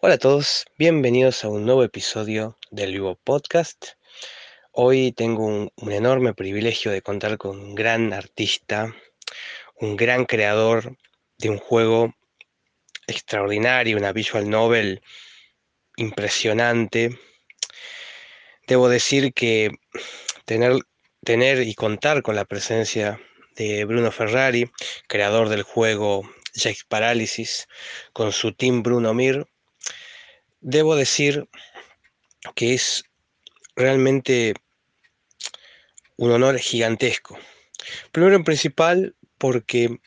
Hola a todos, bienvenidos a un nuevo episodio del Vivo Podcast. Hoy tengo un, enorme privilegio de contar con un gran artista, un gran creador de un juego extraordinario, una visual novel impresionante. Debo decir que tener, tener y contar con la presencia de Bruno Ferrari, creador del juego Jake's Paralysis, con su team Bruno Mir, debo decir que es realmente un honor gigantesco. Primero en principal porque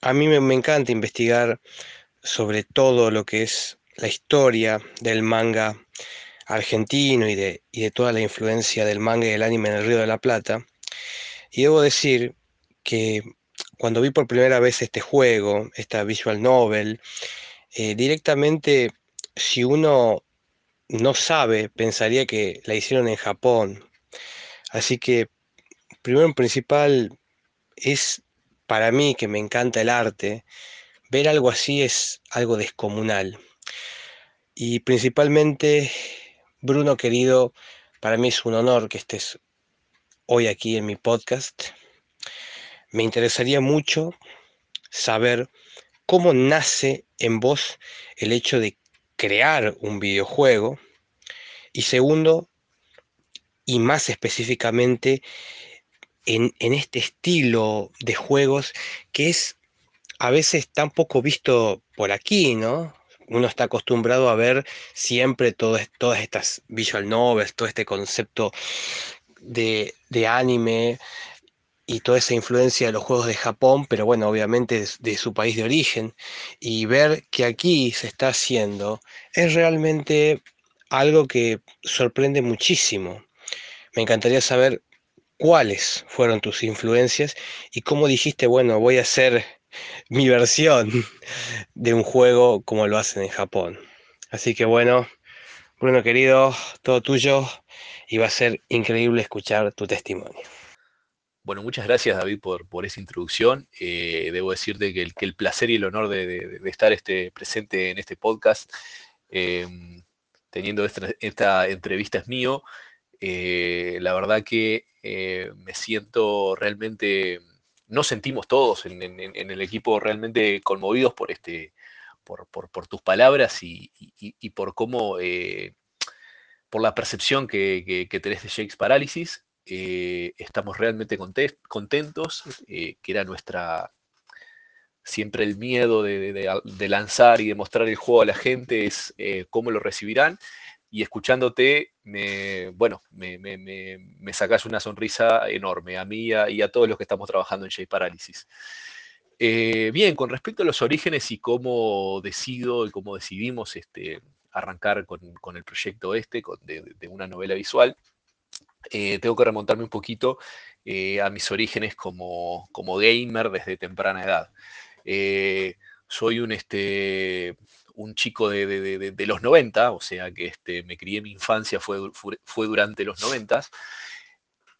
a mí me, encanta investigar sobre todo lo que es la historia del manga argentino y de, y de toda la influencia del manga y del anime en el Río de la Plata. Y debo decir que cuando vi por primera vez este juego, esta visual novel, eh, directamente si uno no sabe, pensaría que la hicieron en Japón. Así que, primero en principal, es para mí que me encanta el arte, ver algo así es algo descomunal. Y principalmente, Bruno querido, para mí es un honor que estés hoy aquí en mi podcast. Me interesaría mucho saber cómo nace en vos el hecho de crear un videojuego. Y segundo, y más específicamente, en, en, este estilo de juegos que es a veces tan poco visto por aquí, ¿no? Uno está acostumbrado a ver siempre todo, todas estas visual novels, todo este concepto de, de anime, y toda esa influencia de los juegos de Japón, pero bueno, obviamente de, su país de origen, y ver que aquí se está haciendo es realmente algo que sorprende muchísimo. Me encantaría saber cuáles fueron tus influencias y cómo dijiste, bueno, voy a hacer mi versión de un juego como lo hacen en Japón. Así que bueno, Bruno querido, todo tuyo y va a ser increíble escuchar tu testimonio. Bueno, muchas gracias David por, por esa introducción. Eh, debo decirte que el, que el, placer y el honor de, estar este, presente en este podcast, eh, teniendo esta, esta, entrevista es mío. Eh, la verdad que eh, me siento realmente, nos sentimos todos en, en, el equipo realmente conmovidos por, este, por, por, tus palabras y, y, por cómo, por la percepción que, que, que tenés de Jake's Parálisis eh, estamos realmente contentos, eh, que era nuestra, siempre el miedo de, lanzar y de mostrar el juego a la gente es eh, cómo lo recibirán. Y escuchándote, me, bueno, me, me, me, sacas una sonrisa enorme a mí y a, todos los que estamos trabajando en Paralysis. Eh, bien, con respecto a los orígenes y cómo decido y cómo decidimos este, arrancar con, el proyecto este, con, de una novela visual, eh, tengo que remontarme un poquito eh, a mis orígenes como, gamer desde temprana edad. Eh, soy un, este, un chico de, los 90, o sea que este, me crié mi infancia fue, durante los 90.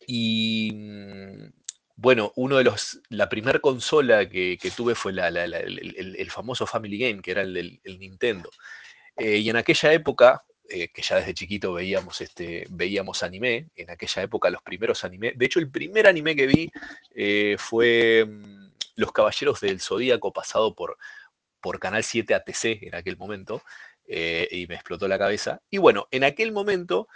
Y mm, bueno, uno de los, la primera consola que, tuve fue la, el, famoso Family Game, que era el, el Nintendo. Y en aquella época, eh, que ya desde chiquito veíamos, este, veíamos anime, en aquella época los primeros anime, de hecho el primer anime que vi eh, fue um, Los Caballeros del Zodíaco pasado por, por Canal 7 ATC en aquel momento, eh, y me explotó la cabeza. Y bueno, en aquel momento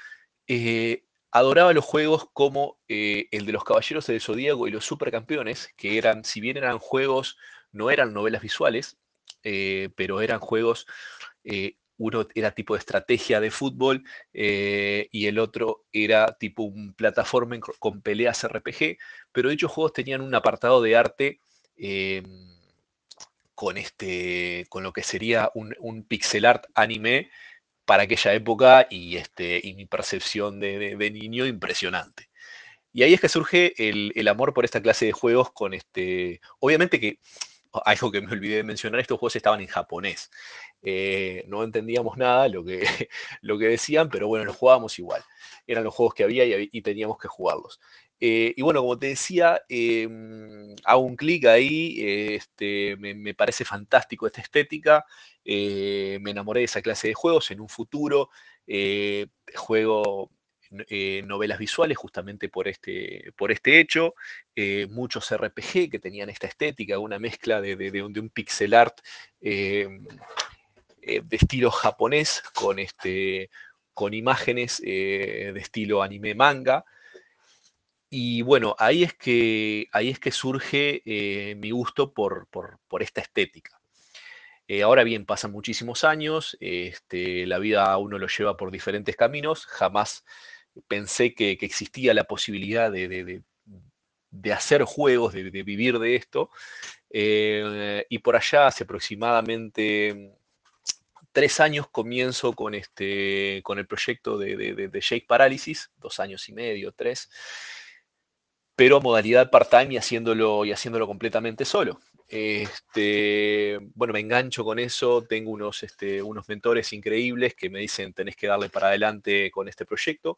adoraba los juegos como el de los Caballeros del Zodíaco y los Supercampeones, que eran, si bien eran juegos, no eran novelas visuales, pero eran juegos uno era tipo de estrategia de fútbol eh, y el otro era tipo un plataforma con peleas RPG, pero dichos juegos tenían un apartado de arte eh, con, este, con lo que sería un, pixel art anime para aquella época y, este, y mi percepción de, de, niño impresionante. Y ahí es que surge el, el, amor por esta clase de juegos con este... Obviamente que algo que me olvidé de mencionar, estos juegos estaban en japonés. Eh, no entendíamos nada lo que, lo que decían, pero bueno, los jugábamos igual. Eran los juegos que había y, teníamos que jugarlos. Eh, y bueno, como te decía, em, hago un clic ahí, este, me, parece fantástico esta estética, eh, me enamoré de esa clase de juegos, en un futuro eh, juego novelas visuales justamente por este, por este hecho, muchos RPG que tenían esta estética, una mezcla de, de un pixel art em, de estilo japonés con, este, con imágenes de estilo anime manga. Y bueno, ahí es que, ahí es que surge eh, mi gusto por, esta estética. Eh, ahora bien, pasan muchísimos años, este, la vida a uno lo lleva por diferentes caminos, jamás pensé que, existía la posibilidad de, hacer juegos, de, vivir de esto. Eh, y por allá, hace aproximadamente tres años, comienzo con, este, con el proyecto de, de, Shake Paralysis, dos años y medio, tres pero modalidad part-time y haciéndolo, y haciéndolo completamente solo. Este, bueno, me engancho con eso, tengo unos, este, unos mentores increíbles que me dicen tenés que darle para adelante con este proyecto.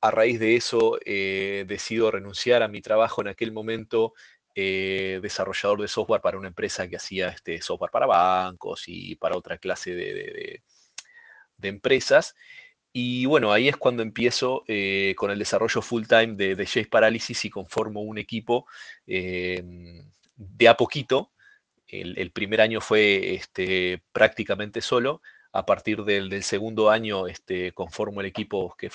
A raíz de eso eh, decido renunciar a mi trabajo en aquel momento eh, desarrollador de software para una empresa que hacía este software para bancos y para otra clase de, empresas. Y bueno, ahí es cuando empiezo eh, con el desarrollo full time de, de Jace Paralysis y conformo un equipo em, de a poquito. El, primer año fue este, prácticamente solo. A partir del, segundo año este, conformo el equipo que,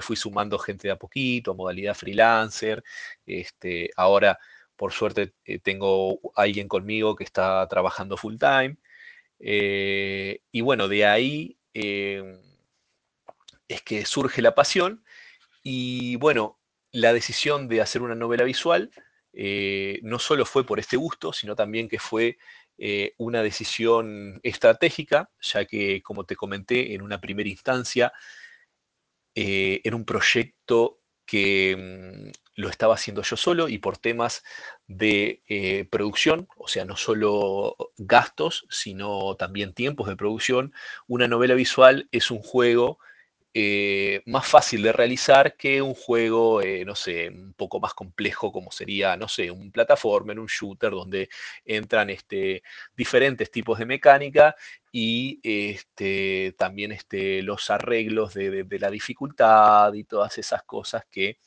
fui sumando gente de a poquito, modalidad freelancer. Este, ahora, por suerte, eh, tengo alguien conmigo que está trabajando full time. Eh, y bueno, de ahí em, es que surge la pasión y bueno, la decisión de hacer una novela visual eh, no solo fue por este gusto, sino también que fue una decisión estratégica, ya que, como te comenté en una primera instancia, era un proyecto que mm, lo estaba haciendo yo solo y por temas de producción, o sea, no solo gastos, sino también tiempos de producción, una novela visual es un juego eh, más fácil de realizar que un juego, eh, no sé, un poco más complejo como sería, no sé, un plataforma, un shooter donde entran este, diferentes tipos de mecánica y este, también este, los arreglos de, la dificultad y todas esas cosas que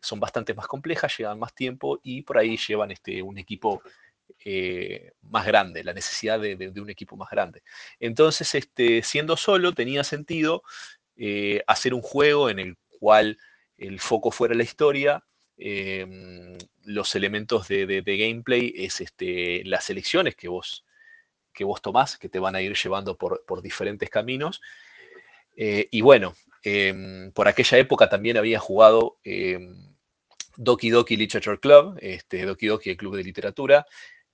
son bastante más complejas, llevan más tiempo y por ahí llevan este, un equipo eh, más grande, la necesidad de, de, un equipo más grande. Entonces, este, siendo solo, tenía sentido eh, hacer un juego en el cual el foco fuera la historia, em, los elementos de, gameplay es este, las elecciones que vos, que vos tomás, que te van a ir llevando por, diferentes caminos. Eh, y bueno, em, por aquella época también había jugado em, Doki Doki Literature Club, este, Doki Doki, el club de literatura,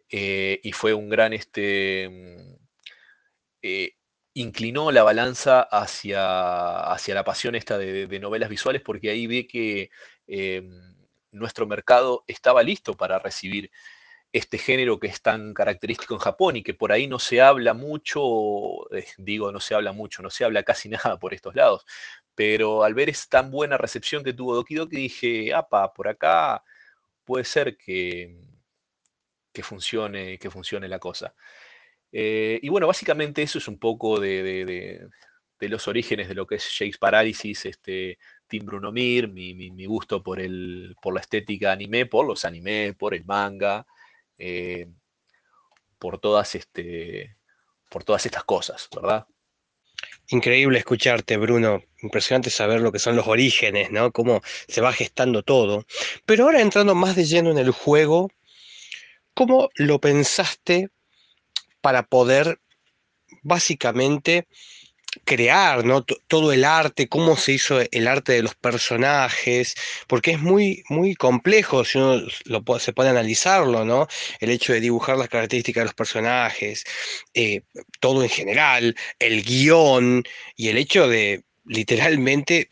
eh, y fue un gran este, inclinó la balanza hacia, hacia la pasión esta de, novelas visuales porque ahí vi que em, nuestro mercado estaba listo para recibir este género que es tan característico en Japón y que por ahí no se habla mucho, eh, digo, no se habla mucho, no se habla casi nada por estos lados, pero al ver esa tan buena recepción que tuvo Doki Doki dije, apa, por acá puede ser que, que, funcione, que funcione la cosa. Eh, y bueno, básicamente eso es un poco de, los orígenes de lo que es Shakes Paralysis, este, Team Bruno Mir, mi, gusto por, el, por la estética anime, por los anime, por el manga, eh, por, todas este, por todas estas cosas, ¿verdad? Increíble escucharte, Bruno. Impresionante saber lo que son los orígenes, ¿no? Cómo se va gestando todo. Pero ahora entrando más de lleno en el juego, ¿cómo lo pensaste para poder básicamente crear ¿no? todo el arte, cómo se hizo el arte de los personajes, porque es muy, muy complejo si uno lo, se puede analizarlo, ¿no? El hecho de dibujar las características de los personajes, eh, todo en general, el guion y el hecho de literalmente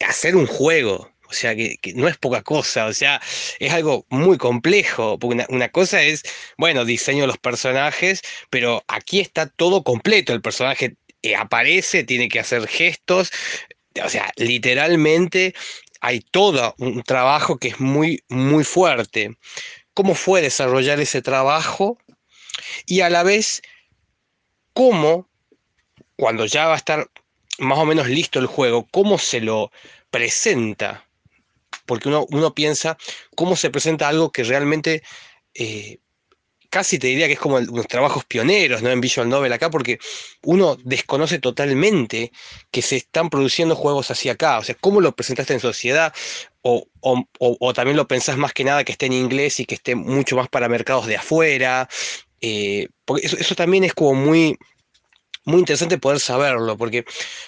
hacer un juego, o sea, que, no es poca cosa, o sea, es algo muy complejo, porque una, cosa es, bueno, diseño de los personajes, pero aquí está todo completo, el personaje aparece, tiene que hacer gestos, o sea, literalmente hay todo un trabajo que es muy, muy fuerte. ¿Cómo fue desarrollar ese trabajo? Y a la vez, ¿cómo, cuando ya va a estar más o menos listo el juego, cómo se lo presenta? Porque uno, uno piensa, ¿cómo se presenta algo que realmente eh, casi te diría que es como unos trabajos pioneros ¿no? en Visual Novel acá, porque uno desconoce totalmente que se están produciendo juegos así acá. O sea, ¿cómo lo presentaste en sociedad? O, también lo pensás más que nada que esté en inglés y que esté mucho más para mercados de afuera. Eh, porque eso, también es como muy, muy interesante poder saberlo, porque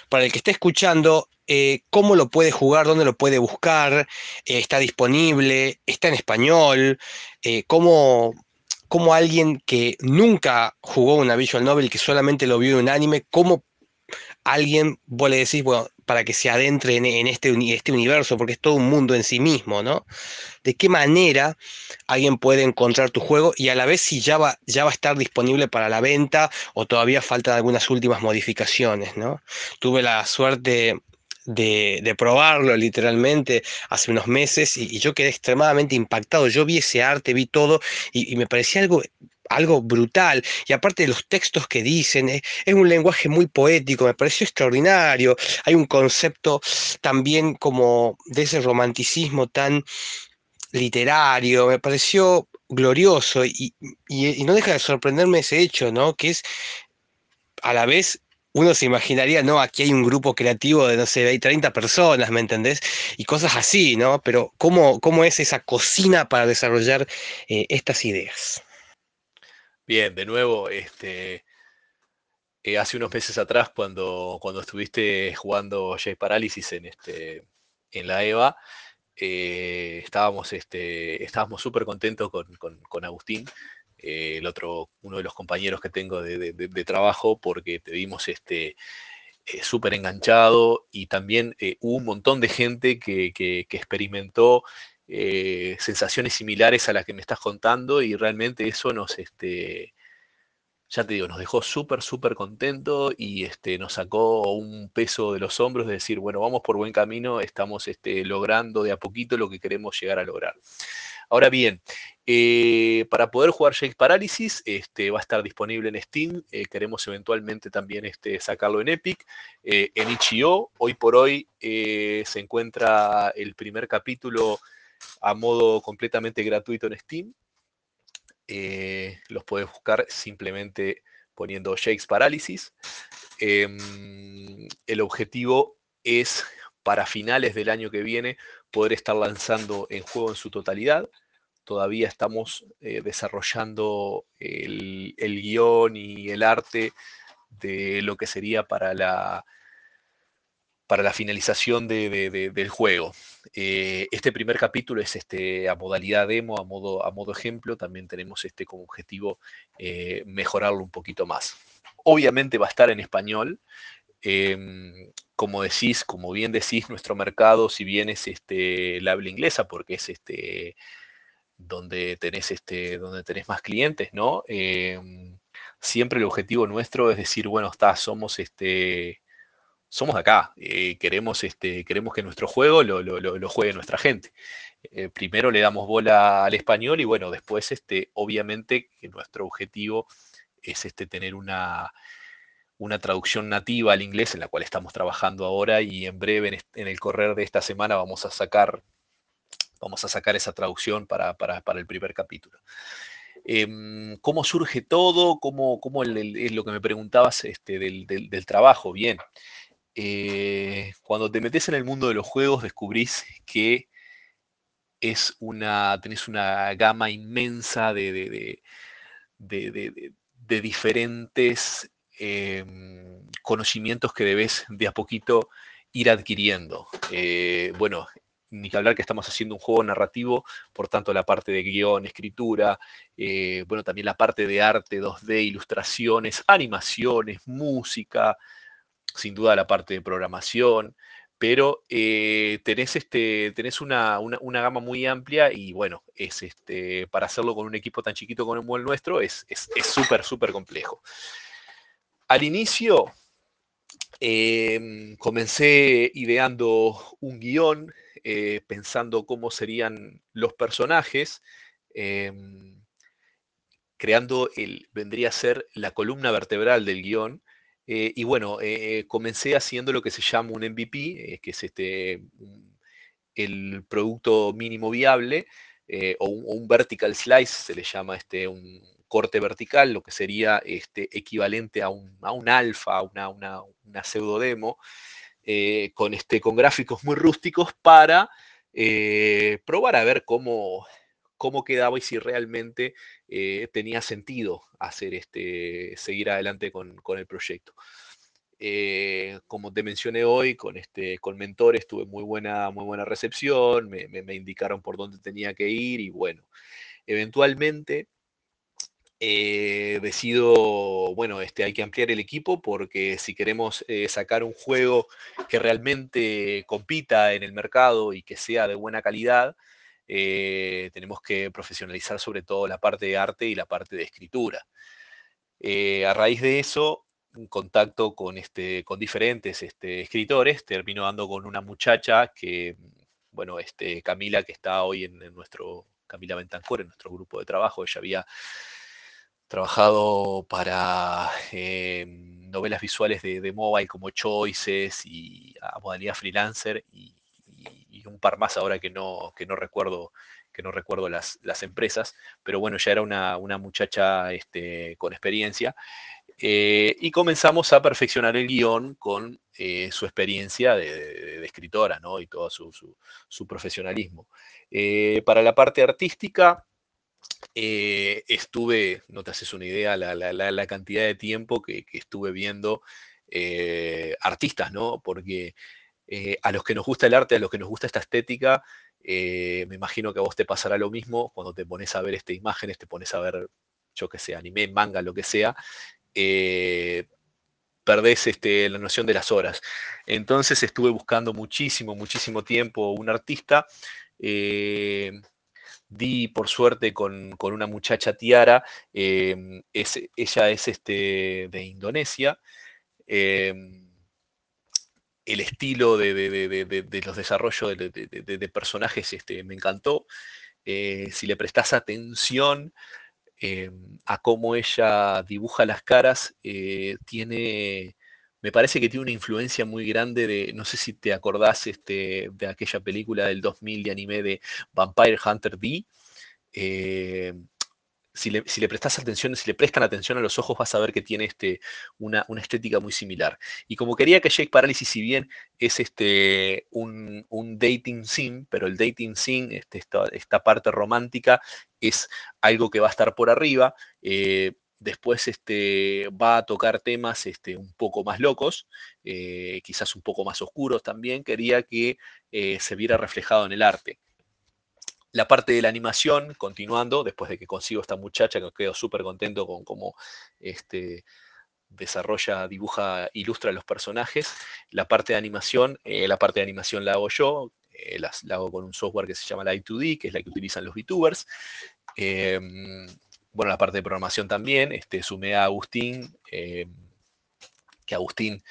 para el que esté escuchando, eh, cómo lo puede jugar, dónde lo puede buscar, eh, está disponible, está en español, cómo, como alguien que nunca jugó una visual novel, que solamente lo vio en un anime, como alguien, vos le decís, bueno, para que se adentre en, este, este, universo, porque es todo un mundo en sí mismo, ¿no? De qué manera alguien puede encontrar tu juego y a la vez si ya va, ya va a estar disponible para la venta o todavía faltan algunas últimas modificaciones, ¿no? Tuve la suerte de, probarlo literalmente hace unos meses y, yo quedé extremadamente impactado. Yo vi ese arte, vi todo y, me parecía algo algo brutal. Y aparte de los textos que dicen, es, un lenguaje muy poético, me pareció extraordinario. Hay un concepto también como de ese romanticismo tan literario, me pareció glorioso y, y, no deja de sorprenderme ese hecho, ¿no? Que es a la vez uno se imaginaría, no, aquí hay un grupo creativo de, no sé, hay 30 personas, ¿me entendés? Y cosas así, ¿no? Pero ¿cómo, cómo es esa cocina para desarrollar eh, estas ideas? Bien, de nuevo, este, eh, hace unos meses atrás, cuando, cuando estuviste jugando J Paralysis en, este, en la EVA, eh, estábamos este, estábamos súper contentos con, con Agustín eh, el otro, uno de los compañeros que tengo de, trabajo, porque te vimos este, eh, súper enganchado y también eh, hubo un montón de gente que, experimentó sensaciones similares a las que me estás contando y realmente eso nos, este, ya te digo, nos dejó súper, súper contento y este, nos sacó un peso de los hombros de decir, bueno, vamos por buen camino, estamos este, logrando de a poquito lo que queremos llegar a lograr. Ahora bien, eh, para poder jugar Shake Paralysis, este, va a estar disponible en Steam. Eh, queremos eventualmente también este, sacarlo en Epic. Eh, en Itch.io, hoy por hoy se encuentra el primer capítulo a modo completamente gratuito en Steam. los puedes buscar simplemente poniendo Shakes Paralysis. Em, el objetivo es para finales del año que viene poder estar lanzando el juego en su totalidad. Todavía estamos eh, desarrollando el, guion y el arte de lo que sería para la, para la finalización del juego. Eh, este primer capítulo es este, a modalidad demo, a modo, a modo ejemplo. También tenemos este como objetivo eh, mejorarlo un poquito más. Obviamente va a estar en español. Em, como decís, como bien decís, nuestro mercado, si bien es este, la habla inglesa, porque es este, donde, tenés este, donde tenés más clientes, ¿no? Em, siempre el objetivo nuestro es decir, bueno, está, somos este, somos de acá, eh, queremos, este, queremos que nuestro juego lo, lo, juegue nuestra gente. Eh, primero le damos bola al español y bueno, después, este, obviamente, que nuestro objetivo es este, tener una, una traducción nativa al inglés en la cual estamos trabajando ahora y en breve, en, el correr de esta semana, vamos a sacar, vamos a sacar esa traducción para, el primer capítulo. Em, ¿Cómo surge todo? ¿Cómo, cómo es lo que me preguntabas este, del, trabajo? Bien, eh, cuando te metes en el mundo de los juegos descubrís que es una, tenés una gama inmensa de, de diferentes Em, conocimientos que debes de a poquito ir adquiriendo. Eh, bueno, ni que hablar que estamos haciendo un juego narrativo, por tanto la parte de guion, escritura, eh, bueno, también la parte de arte 2D, ilustraciones, animaciones, música, sin duda la parte de programación, pero eh, tenés, este, tenés una, gama muy amplia y bueno, es este, para hacerlo con un equipo tan chiquito como el nuestro es súper, es, súper complejo. Al inicio em, comencé ideando un guion, pensando cómo serían los personajes, em, creando el, vendría a ser la columna vertebral del guion. y bueno, comencé haciendo lo que se llama un MVP, que es este, el producto mínimo viable, o un, vertical slice, se le llama este, un corte vertical, lo que sería este, equivalente a un, a un alfa, una, una, una pseudo demo, eh, con, este, con gráficos muy rústicos para eh, probar a ver cómo, cómo quedaba y si realmente eh, tenía sentido hacer este, seguir adelante con, el proyecto. como te mencioné hoy, con, este, con mentores tuve muy buena, muy buena recepción, me, me indicaron por dónde tenía que ir y bueno, eventualmente eh, decido, bueno, este, hay que ampliar el equipo porque si queremos eh, sacar un juego que realmente compita en el mercado y que sea de buena calidad, eh, tenemos que profesionalizar sobre todo la parte de arte y la parte de escritura. a raíz de eso, un contacto con, este, diferentes este, escritores, termino dando con una muchacha que, bueno, este, Camila, que está hoy en, en nuestro, Camila en nuestro grupo de trabajo, ella había trabajado para em, novelas visuales de, mobile como Choices y a modalidad freelancer y, un par más ahora que no, que no recuerdo, que no recuerdo las, empresas, pero bueno, ya era una, muchacha este, con experiencia. Eh, y comenzamos a perfeccionar el guion con eh, su experiencia de, escritora ¿no? y todo su, profesionalismo. Eh, para la parte artística, eh, estuve, no te haces una idea, la, cantidad de tiempo que, estuve viendo eh, artistas, ¿no? Porque eh, a los que nos gusta el arte, a los que nos gusta esta estética, me imagino que a vos te pasará lo mismo cuando te pones a ver estas imágenes, te pones a ver, yo que sé, anime, manga, lo que sea, perdés este, la noción de las horas. Entonces estuve buscando muchísimo, muchísimo tiempo un artista di por suerte con, una muchacha Tiara, em, ella es este, de Indonesia. Em, el estilo de, los desarrollos de, personajes este, me encantó. Eh, si le prestas atención em, a cómo ella dibuja las caras, eh, tiene me parece que tiene una influencia muy grande de, no sé si te acordás este, de aquella película del 2000 de anime de Vampire Hunter D. Eh, si le, si prestas atención, si le prestan atención a los ojos, vas a ver que tiene este, una, estética muy similar. Y como quería que Jake Paralysis, si bien es este, un, dating sim, pero el dating sim, este, esta, parte romántica, es algo que va a estar por arriba. Eh, Después este, va a tocar temas este, un poco más locos, eh, quizás un poco más oscuros también. Quería que eh, se viera reflejado en el arte. La parte de la animación, continuando, después de que consigo esta muchacha, que quedo súper contento con cómo este, desarrolla, dibuja, ilustra los personajes. La parte de animación, eh, la parte de animación la hago yo, la, hago con un software que se llama Light2D, que es la que utilizan los VTubers. Em, bueno, la parte de programación también, este, sumé a Agustín, eh, que Agustín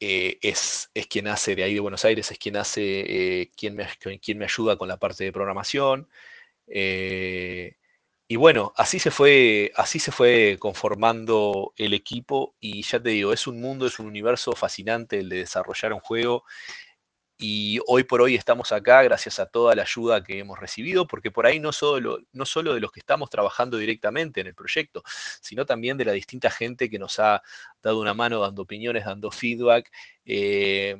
eh, es, es, quien hace de ahí de Buenos Aires, es quien hace, eh, quien, me, quien, me, ayuda con la parte de programación. y bueno, así se, fue, así se fue conformando el equipo y ya te digo, es un mundo, es un universo fascinante el de desarrollar un juego y hoy por hoy estamos acá gracias a toda la ayuda que hemos recibido, porque por ahí no solo, no solo de los que estamos trabajando directamente en el proyecto, sino también de la distinta gente que nos ha dado una mano dando opiniones, dando feedback, eh,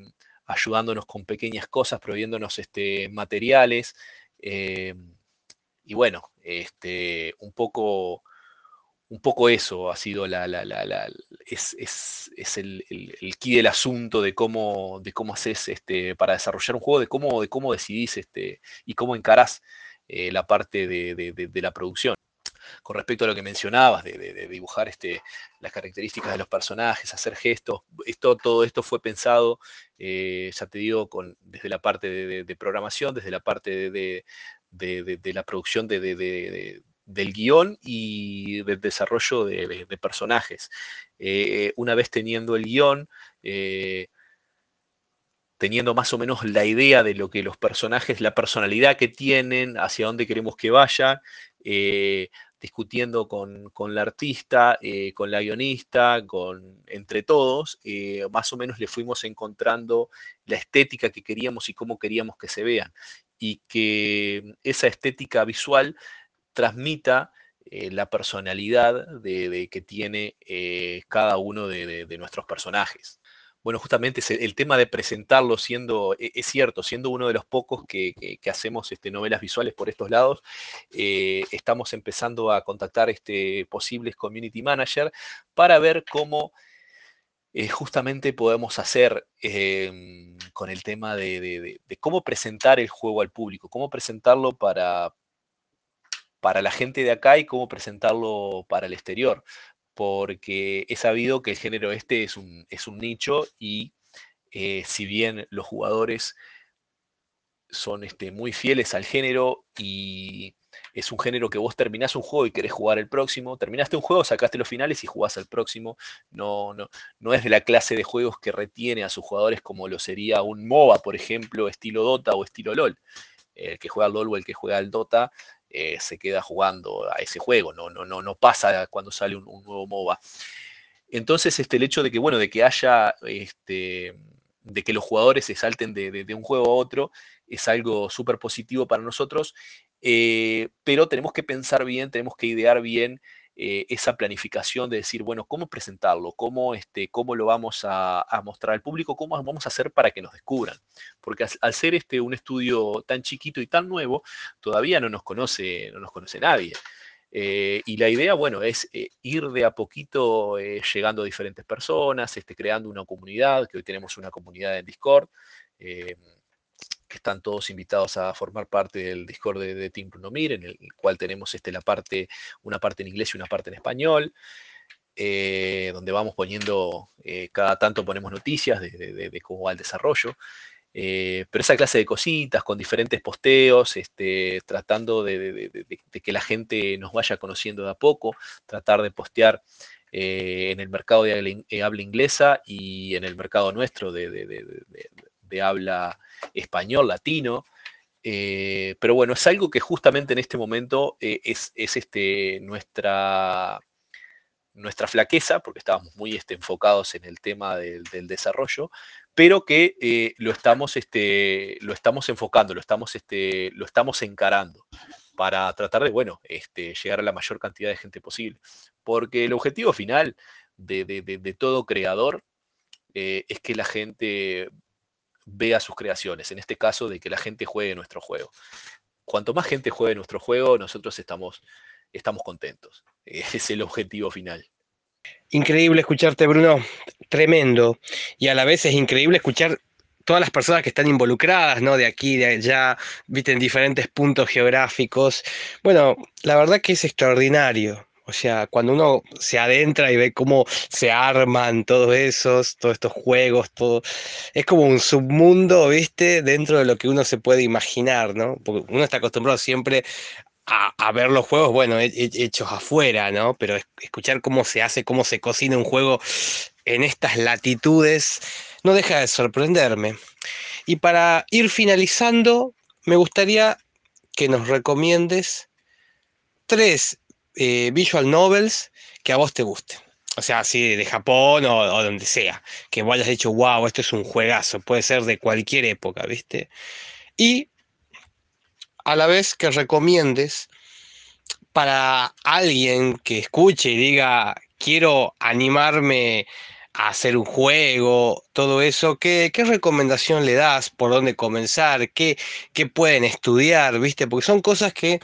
ayudándonos con pequeñas cosas, proveyéndonos este, materiales. Eh, y bueno, este, un poco un poco eso ha sido la, es, el, el, key del asunto de cómo, de cómo haces este, para desarrollar un juego, de cómo, de cómo decidís este, y cómo encarás eh, la parte de, la producción. Con respecto a lo que mencionabas, de, dibujar este, las características de los personajes, hacer gestos, esto, todo esto fue pensado, eh, ya te digo, con, desde la parte de, programación, desde la parte de, la producción de, del guion y del desarrollo de, personajes. Eh, una vez teniendo el guion, eh, teniendo más o menos la idea de lo que los personajes, la personalidad que tienen, hacia dónde queremos que vayan, eh, discutiendo con, la artista, con la guionista, con, entre todos, más o menos le fuimos encontrando la estética que queríamos y cómo queríamos que se vean. Y que esa estética visual transmita la personalidad de, que tiene cada uno de nuestros personajes. Bueno, justamente el tema de presentarlo siendo, e, es cierto, siendo uno de los pocos que, hacemos este, novelas visuales por estos lados, eh, estamos empezando a contactar este, posibles community manager para ver cómo eh, justamente podemos hacer em, con el tema de, cómo presentar el juego al público, cómo presentarlo para, para la gente de acá y cómo presentarlo para el exterior porque he sabido que el género este es un, es un nicho y eh, si bien los jugadores son este, muy fieles al género y es un género que vos terminás un juego y querés jugar el próximo, terminaste un juego, sacaste los finales y jugás al próximo, no, no, no es de la clase de juegos que retiene a sus jugadores como lo sería un MOBA, por ejemplo, estilo Dota o estilo LOL. El que juega al LOL o el que juega al Dota eh, se queda jugando a ese juego, no, no, no, no pasa cuando sale un, nuevo MOBA. Entonces, este, el hecho de que, bueno, de que haya, este, de que los jugadores se salten de, un juego a otro, es algo súper positivo para nosotros, eh, pero tenemos que pensar bien, tenemos que idear bien eh, esa planificación de decir, bueno, cómo presentarlo, cómo, este, cómo lo vamos a, mostrar al público, cómo vamos a hacer para que nos descubran. Porque al, ser este, un estudio tan chiquito y tan nuevo, todavía no nos conoce, no nos conoce nadie. Eh, y la idea, bueno, es eh, ir de a poquito llegando a diferentes personas, este, creando una comunidad, que hoy tenemos una comunidad en Discord que están todos invitados a formar parte del Discord de, Team Bruno Mir, en el cual tenemos este, la parte, una parte en inglés y una parte en español, eh, donde vamos poniendo, eh, cada tanto ponemos noticias de, cómo va el desarrollo. Eh, pero esa clase de cositas con diferentes posteos, este, tratando de, que la gente nos vaya conociendo de a poco, tratar de postear en el mercado de habla, inglesa y en el mercado nuestro de, habla español, latino. Eh, pero bueno, es algo que justamente en este momento eh, es, este, nuestra, nuestra flaqueza, porque estábamos muy este, enfocados en el tema del, desarrollo, pero que eh, lo, estamos, este, lo estamos enfocando, lo estamos, este, lo estamos encarando para tratar de, bueno, este, llegar a la mayor cantidad de gente posible. Porque el objetivo final de, todo creador es que la gente vea sus creaciones, en este caso de que la gente juegue nuestro juego. Cuanto más gente juegue nuestro juego, nosotros estamos, estamos contentos. Es el objetivo final. Increíble escucharte, Bruno. Tremendo. Y a la vez es increíble escuchar todas las personas que están involucradas, ¿no? De aquí, de allá, viste, en diferentes puntos geográficos. Bueno, la verdad que es extraordinario. O sea, cuando uno se adentra y ve cómo se arman todos esos, todos estos juegos, todo, es como un submundo, ¿viste? Dentro de lo que uno se puede imaginar, ¿no? Porque uno está acostumbrado siempre a, ver los juegos, bueno, hechos afuera, ¿no? Pero escuchar cómo se hace, cómo se cocina un juego en estas latitudes, no deja de sorprenderme. Y para ir finalizando, me gustaría que nos recomiendes tres eh, visual novels que a vos te guste. O sea, así de Japón o, donde sea. Que vos hayas dicho, wow, esto es un juegazo. Puede ser de cualquier época, ¿viste? Y a la vez que recomiendes para alguien que escuche y diga, quiero animarme a hacer un juego, todo eso, ¿qué, qué recomendación le das? ¿Por dónde comenzar? ¿Qué, ¿Qué, pueden estudiar? ¿Viste? Porque son cosas que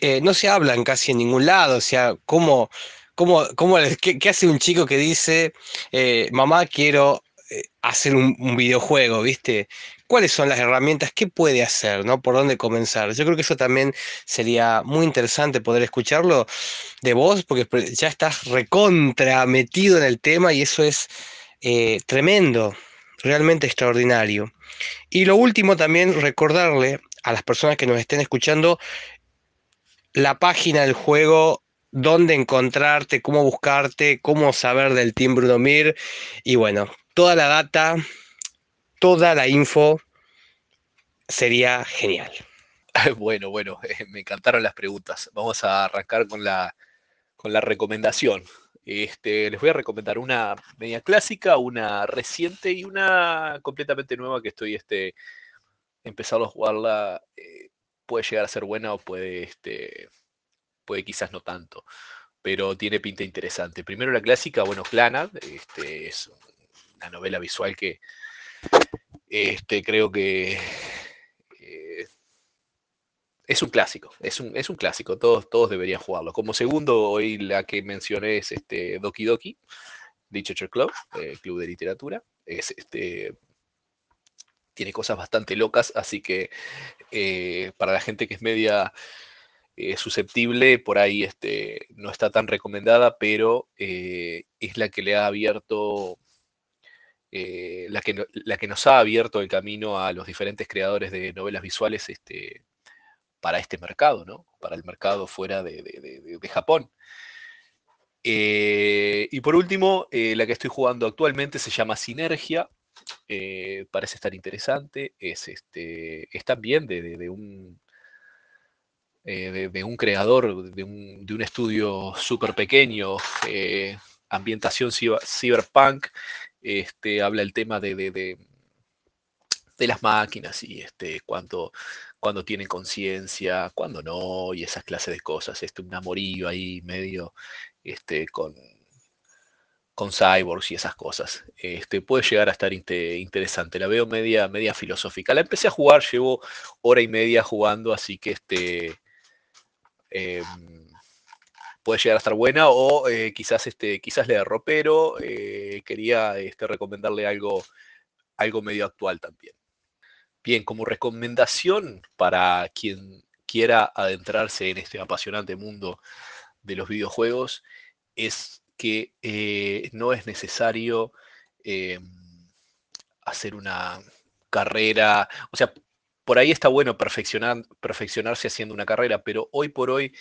eh, no se hablan casi en ningún lado, o sea, ¿cómo, cómo, cómo qué, hace un chico que dice, eh, mamá, quiero eh, hacer un, videojuego, ¿viste? ¿Cuáles son las herramientas? ¿Qué puede hacer? ¿no? ¿Por dónde comenzar? Yo creo que eso también sería muy interesante poder escucharlo de vos, porque ya estás recontra metido en el tema y eso es tremendo, realmente extraordinario. Y lo último también recordarle a las personas que nos estén escuchando la página del juego, dónde encontrarte, cómo buscarte, cómo saber del Team Bruno Mir y bueno, toda la data toda la info, sería genial. Bueno, bueno, me encantaron las preguntas. Vamos a arrancar con la, con la recomendación. Este, les voy a recomendar una media clásica, una reciente y una completamente nueva que estoy este, empezando a jugarla. Eh, puede llegar a ser buena o puede, este, puede quizás no tanto, pero tiene pinta interesante. Primero la clásica, bueno, Clannad, este, es una novela visual que este, creo que eh, es un clásico, es un, es un clásico, todos, todos deberían jugarlo. Como segundo, hoy la que mencioné es este, Doki Doki, Literature Club, eh, Club de Literatura. Es, este, tiene cosas bastante locas, así que eh, para la gente que es media eh, susceptible, por ahí este, no está tan recomendada, pero eh, es la que le ha abierto, la, que, la que nos ha abierto el camino a los diferentes creadores de novelas visuales este, para este mercado, ¿no? Para el mercado fuera de, Japón. y por último, la que estoy jugando actualmente se llama Sinergia. Parece estar interesante. Es, este, es también de, un, eh, de, un creador de un, estudio súper pequeño, eh, ambientación cyberpunk, este, habla el tema de, de, las máquinas y este, cuando, cuando tienen conciencia, cuando no, y esas clases de cosas. Este, un amorillo ahí medio este, con, con cyborgs y esas cosas. Este, puede llegar a estar interesante. La veo media, media filosófica. La empecé a jugar, llevo hora y media jugando, así que este, Em, puede llegar a estar buena o eh, quizás, este, quizás le erró, pero eh, quería este, recomendarle algo, algo medio actual también. Bien, como recomendación para quien quiera adentrarse en este apasionante mundo de los videojuegos, es que eh, no es necesario em, hacer una carrera, o sea, por ahí está bueno perfeccionar, perfeccionarse haciendo una carrera, pero hoy por hoy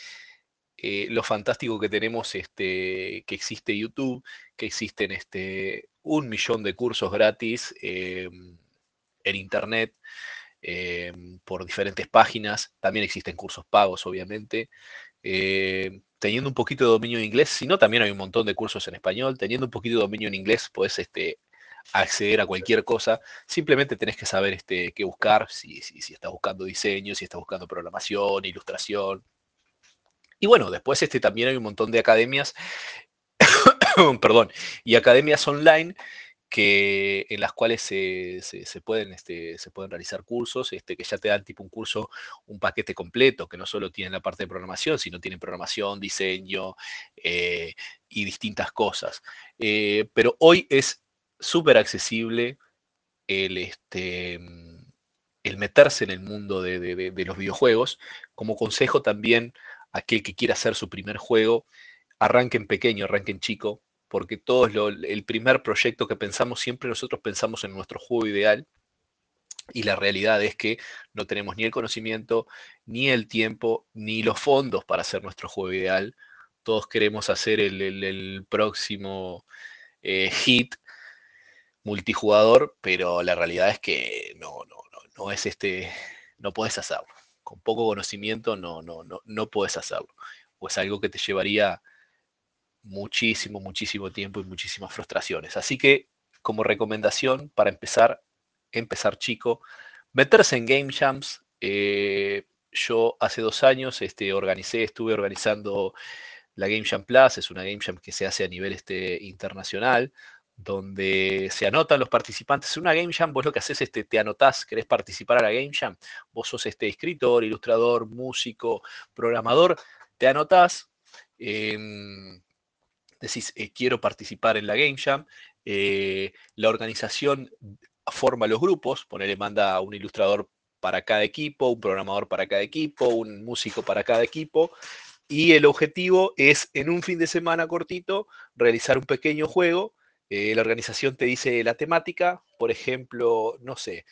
eh, lo fantástico que tenemos, este, que existe YouTube, que existen este, un millón de cursos gratis en Internet por diferentes páginas, también existen cursos pagos, obviamente. Teniendo un poquito de dominio en inglés, si no, también hay un montón de cursos en español. Teniendo un poquito de dominio en inglés, puedes este, acceder a cualquier cosa, simplemente tenés que saber este, qué buscar, si, si, estás buscando diseño, si estás buscando programación, ilustración. Y bueno, después este, también hay un montón de academias, perdón, y academias online que, en las cuales se, pueden, este, se pueden realizar cursos, este, que ya te dan tipo un curso, un paquete completo, que no solo tienen la parte de programación, sino tienen programación, diseño eh, y distintas cosas. Eh, pero hoy es súper accesible el, este, mm, el meterse en el mundo de, los videojuegos. Como consejo también, aquel que quiera hacer su primer juego, arranquen pequeño, arranquen chico, porque todo el primer proyecto que pensamos, siempre nosotros pensamos en nuestro juego ideal. Y la realidad es que no tenemos ni el conocimiento, ni el tiempo, ni los fondos para hacer nuestro juego ideal. Todos queremos hacer el, próximo eh, hit multijugador, pero la realidad es que no, no, no, no es este, no puedes hacerlo. Con poco conocimiento no, no, no, no puedes hacerlo. O es algo que te llevaría muchísimo, muchísimo tiempo y muchísimas frustraciones. Así que, como recomendación para empezar, empezar chico, meterse en Game Jams. Eh, yo hace dos años este, organicé, estuve organizando la Game Jam Plus, es una Game Jam que se hace a nivel este, internacional, donde se anotan los participantes. Una Game Jam, vos lo que haces es te, te anotás, querés participar a la Game Jam, vos sos este escritor, ilustrador, músico, programador, te anotás, decís, eh, quiero participar en la Game Jam, eh, la organización forma los grupos, ponele, manda un ilustrador para cada equipo, un programador para cada equipo, un músico para cada equipo, y el objetivo es en un fin de semana cortito realizar un pequeño juego eh, la organización te dice la temática, por ejemplo, no sé,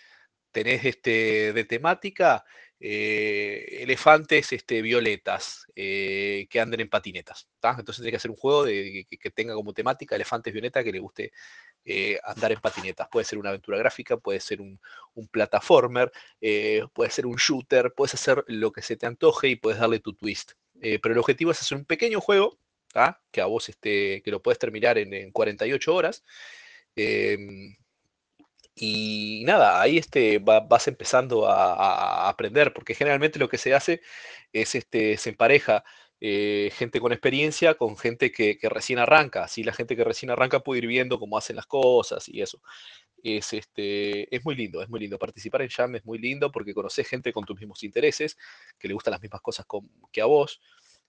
tenés este, de temática eh, elefantes este, violetas eh, que anden en patinetas. Entonces tiene que hacer un juego de, que, tenga como temática elefantes violetas que le guste eh, andar en patinetas. Puede ser una aventura gráfica, puede ser un, plataformer, puede ser un shooter, puedes hacer lo que se te antoje y puedes darle tu twist. pero el objetivo es hacer un pequeño juego que a vos este, que lo puedes terminar en, en 48 horas. Em, y nada, ahí este, vas empezando a, aprender, porque generalmente lo que se hace es, este, se empareja eh, gente con experiencia con gente que, recién arranca. Así la gente que recién arranca puede ir viendo cómo hacen las cosas y eso. Es, este, es muy lindo, es muy lindo. Participar en Jam es muy lindo porque conoces gente con tus mismos intereses, que le gustan las mismas cosas que a vos.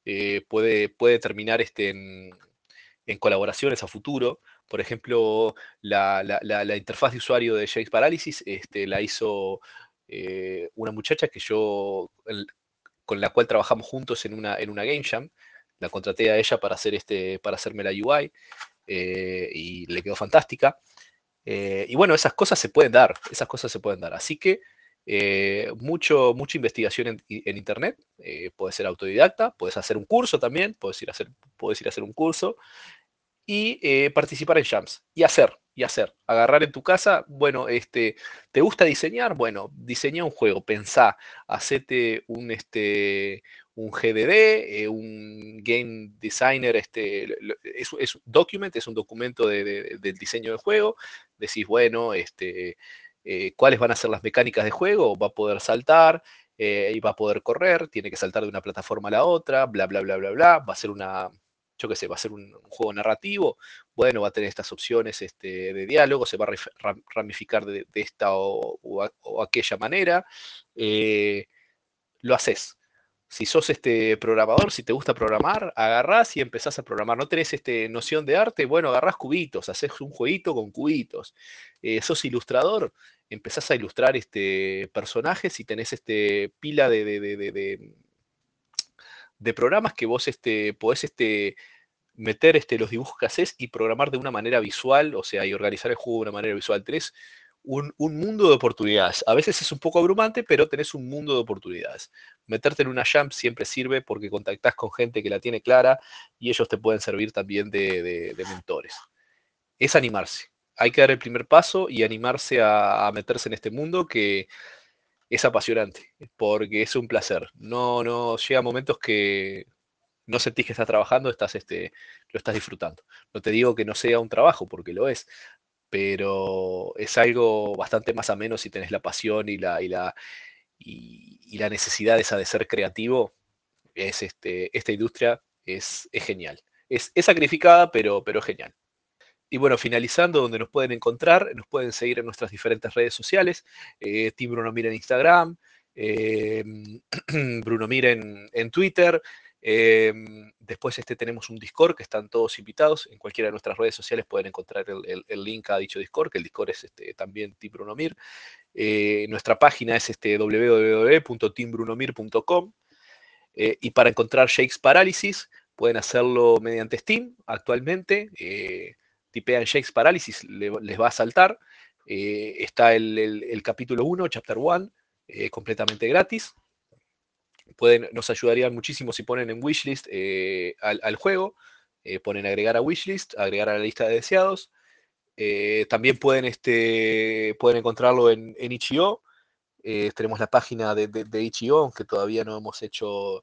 Eh, puede, puede terminar este, en colaboraciones a futuro. Por ejemplo, la, interfaz de usuario de James Paralysis este, la hizo eh, una muchacha que yo, con la cual trabajamos juntos en una, en una Game Jam. La contraté a ella para, hacer este, para hacerme la UI eh, y le quedó fantástica. Eh, y bueno, esas cosas se pueden dar, esas cosas se pueden dar. Así que mucho, mucha investigación en, internet, puede ser autodidacta, puedes hacer un curso también, puedes ir a hacer, puedes ir a hacer un curso y eh, participar en jams y hacer, y hacer. Agarrar en tu casa, bueno, este, ¿te gusta diseñar? Bueno, diseña un juego, pensá, hacete un, este, un GDD, eh, un Game Designer, este, es, es, un document, es un documento del diseño del juego, decís, bueno, este, eh, cuáles van a ser las mecánicas de juego, va a poder saltar, y va a poder correr, tiene que saltar de una plataforma a la otra, bla, bla, bla, bla, bla, va a ser una, yo qué sé, va a ser un, juego narrativo, bueno, va a tener estas opciones este, de diálogo, se va a ramificar de, esta o, aquella manera, eh, lo haces. Si sos este programador, si te gusta programar, agarrás y empezás a programar. No tenés este, noción de arte, bueno, agarrás cubitos, haces un jueguito con cubitos. Eh, sos ilustrador, empezás a ilustrar este, personajes y tenés este, pila de, de programas que vos este, podés este, meter este, los dibujos que haces y programar de una manera visual, o sea, y organizar el juego de una manera visual. Tenés un, mundo de oportunidades. A veces es un poco abrumante, pero tenés un mundo de oportunidades. Meterte en una jam siempre sirve porque contactás con gente que la tiene clara y ellos te pueden servir también de, mentores. Es animarse. Hay que dar el primer paso y animarse a meterse en este mundo que es apasionante, porque es un placer. No, no, llega momentos que no sentís que estás trabajando, estás, este, lo estás disfrutando. No te digo que no sea un trabajo, porque lo es, pero es algo bastante más ameno si tenés la pasión y la, y la, y, la necesidad esa de ser creativo. Es este, esta industria es, es genial. Es, sacrificada, pero, pero genial. Y bueno, finalizando, donde nos pueden encontrar, nos pueden seguir en nuestras diferentes redes sociales, eh, Team Bruno Mira en Instagram, eh, Bruno Mira en, en Twitter, eh, después este, tenemos un Discord que están todos invitados. En cualquiera de nuestras redes sociales pueden encontrar el, link a dicho Discord, que el Discord es este, también Team Brunomir. Eh, nuestra página es este, www.teambrunomir.com. y para encontrar Shakes Paralysis pueden hacerlo mediante Steam actualmente tipean Shakes Paralysis, les va a saltar. Eh, está el, capítulo 1, chapter 1, eh, completamente gratis. Pueden, nos ayudarían muchísimo si ponen en wishlist eh, al, juego, ponen agregar a wishlist, agregar a la lista de deseados. también pueden, este, pueden encontrarlo en, Itch.io. tenemos la página de, de, Itch.io, aunque todavía no hemos hecho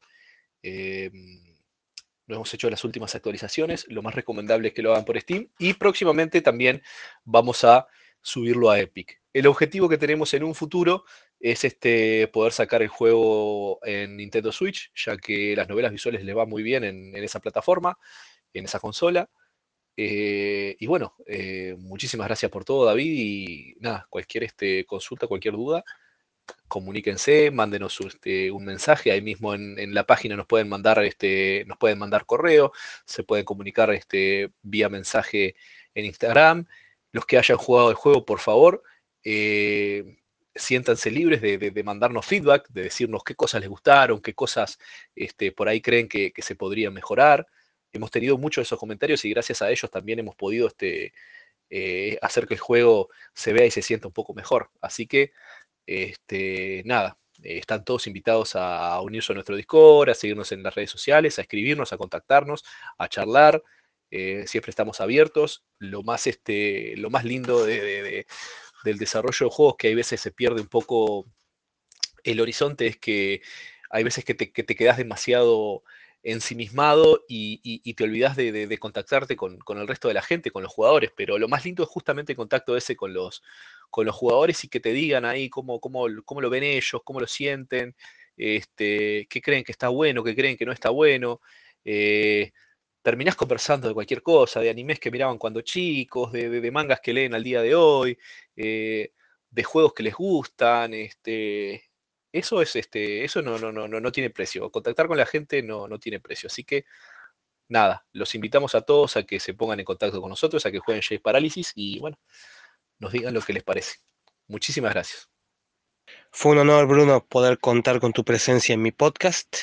no hemos hecho las últimas actualizaciones. Lo más recomendable es que lo hagan por Steam. Y próximamente también vamos a subirlo a Epic. El objetivo que tenemos en un futuro es este, poder sacar el juego en Nintendo Switch, ya que las novelas visuales les va muy bien en, esa plataforma, en esa consola. Eh, y bueno, eh, muchísimas gracias por todo, David. Y nada, cualquier este, consulta, cualquier duda, comuníquense, mándenos este, un mensaje, ahí mismo en, la página nos pueden mandar, este, nos pueden mandar correo, se pueden comunicar este, vía mensaje en Instagram. Los que hayan jugado el juego, por favor, eh, siéntanse libres de, mandarnos feedback, de decirnos qué cosas les gustaron, qué cosas este, por ahí creen que, se podrían mejorar. Hemos tenido muchos de esos comentarios y gracias a ellos también hemos podido este, eh, hacer que el juego se vea y se sienta un poco mejor. Así que este, nada, están todos invitados a unirse a nuestro Discord, a seguirnos en las redes sociales, a escribirnos, a contactarnos, a charlar. siempre estamos abiertos. Lo más, este, lo más lindo del desarrollo de juegos que hay veces se pierde un poco el horizonte es que hay veces que te, que te quedas demasiado ensimismado y, te olvidas de, contactarte con, el resto de la gente, con los jugadores, pero lo más lindo es justamente el contacto ese con los, con los jugadores y que te digan ahí cómo, cómo, cómo lo ven ellos, cómo lo sienten, este, qué creen que está bueno, qué creen que no está bueno. Eh, terminás conversando de cualquier cosa, de animes que miraban cuando chicos, de, mangas que leen al día de hoy, eh, de juegos que les gustan, este, eso es este, eso no, no, no, no tiene precio. Contactar con la gente no, no tiene precio. Así que nada, los invitamos a todos a que se pongan en contacto con nosotros, a que jueguen Jace Parálisis y bueno, nos digan lo que les parece. Muchísimas gracias. Fue un honor, Bruno, poder contar con tu presencia en mi podcast.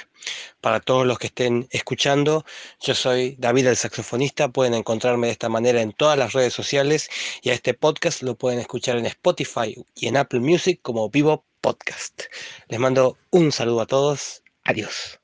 Para todos los que estén escuchando, yo soy David el saxofonista. Pueden encontrarme de esta manera en todas las redes sociales y a este podcast lo pueden escuchar en Spotify y en Apple Music como Vivo Podcast. Les mando un saludo a todos. Adiós.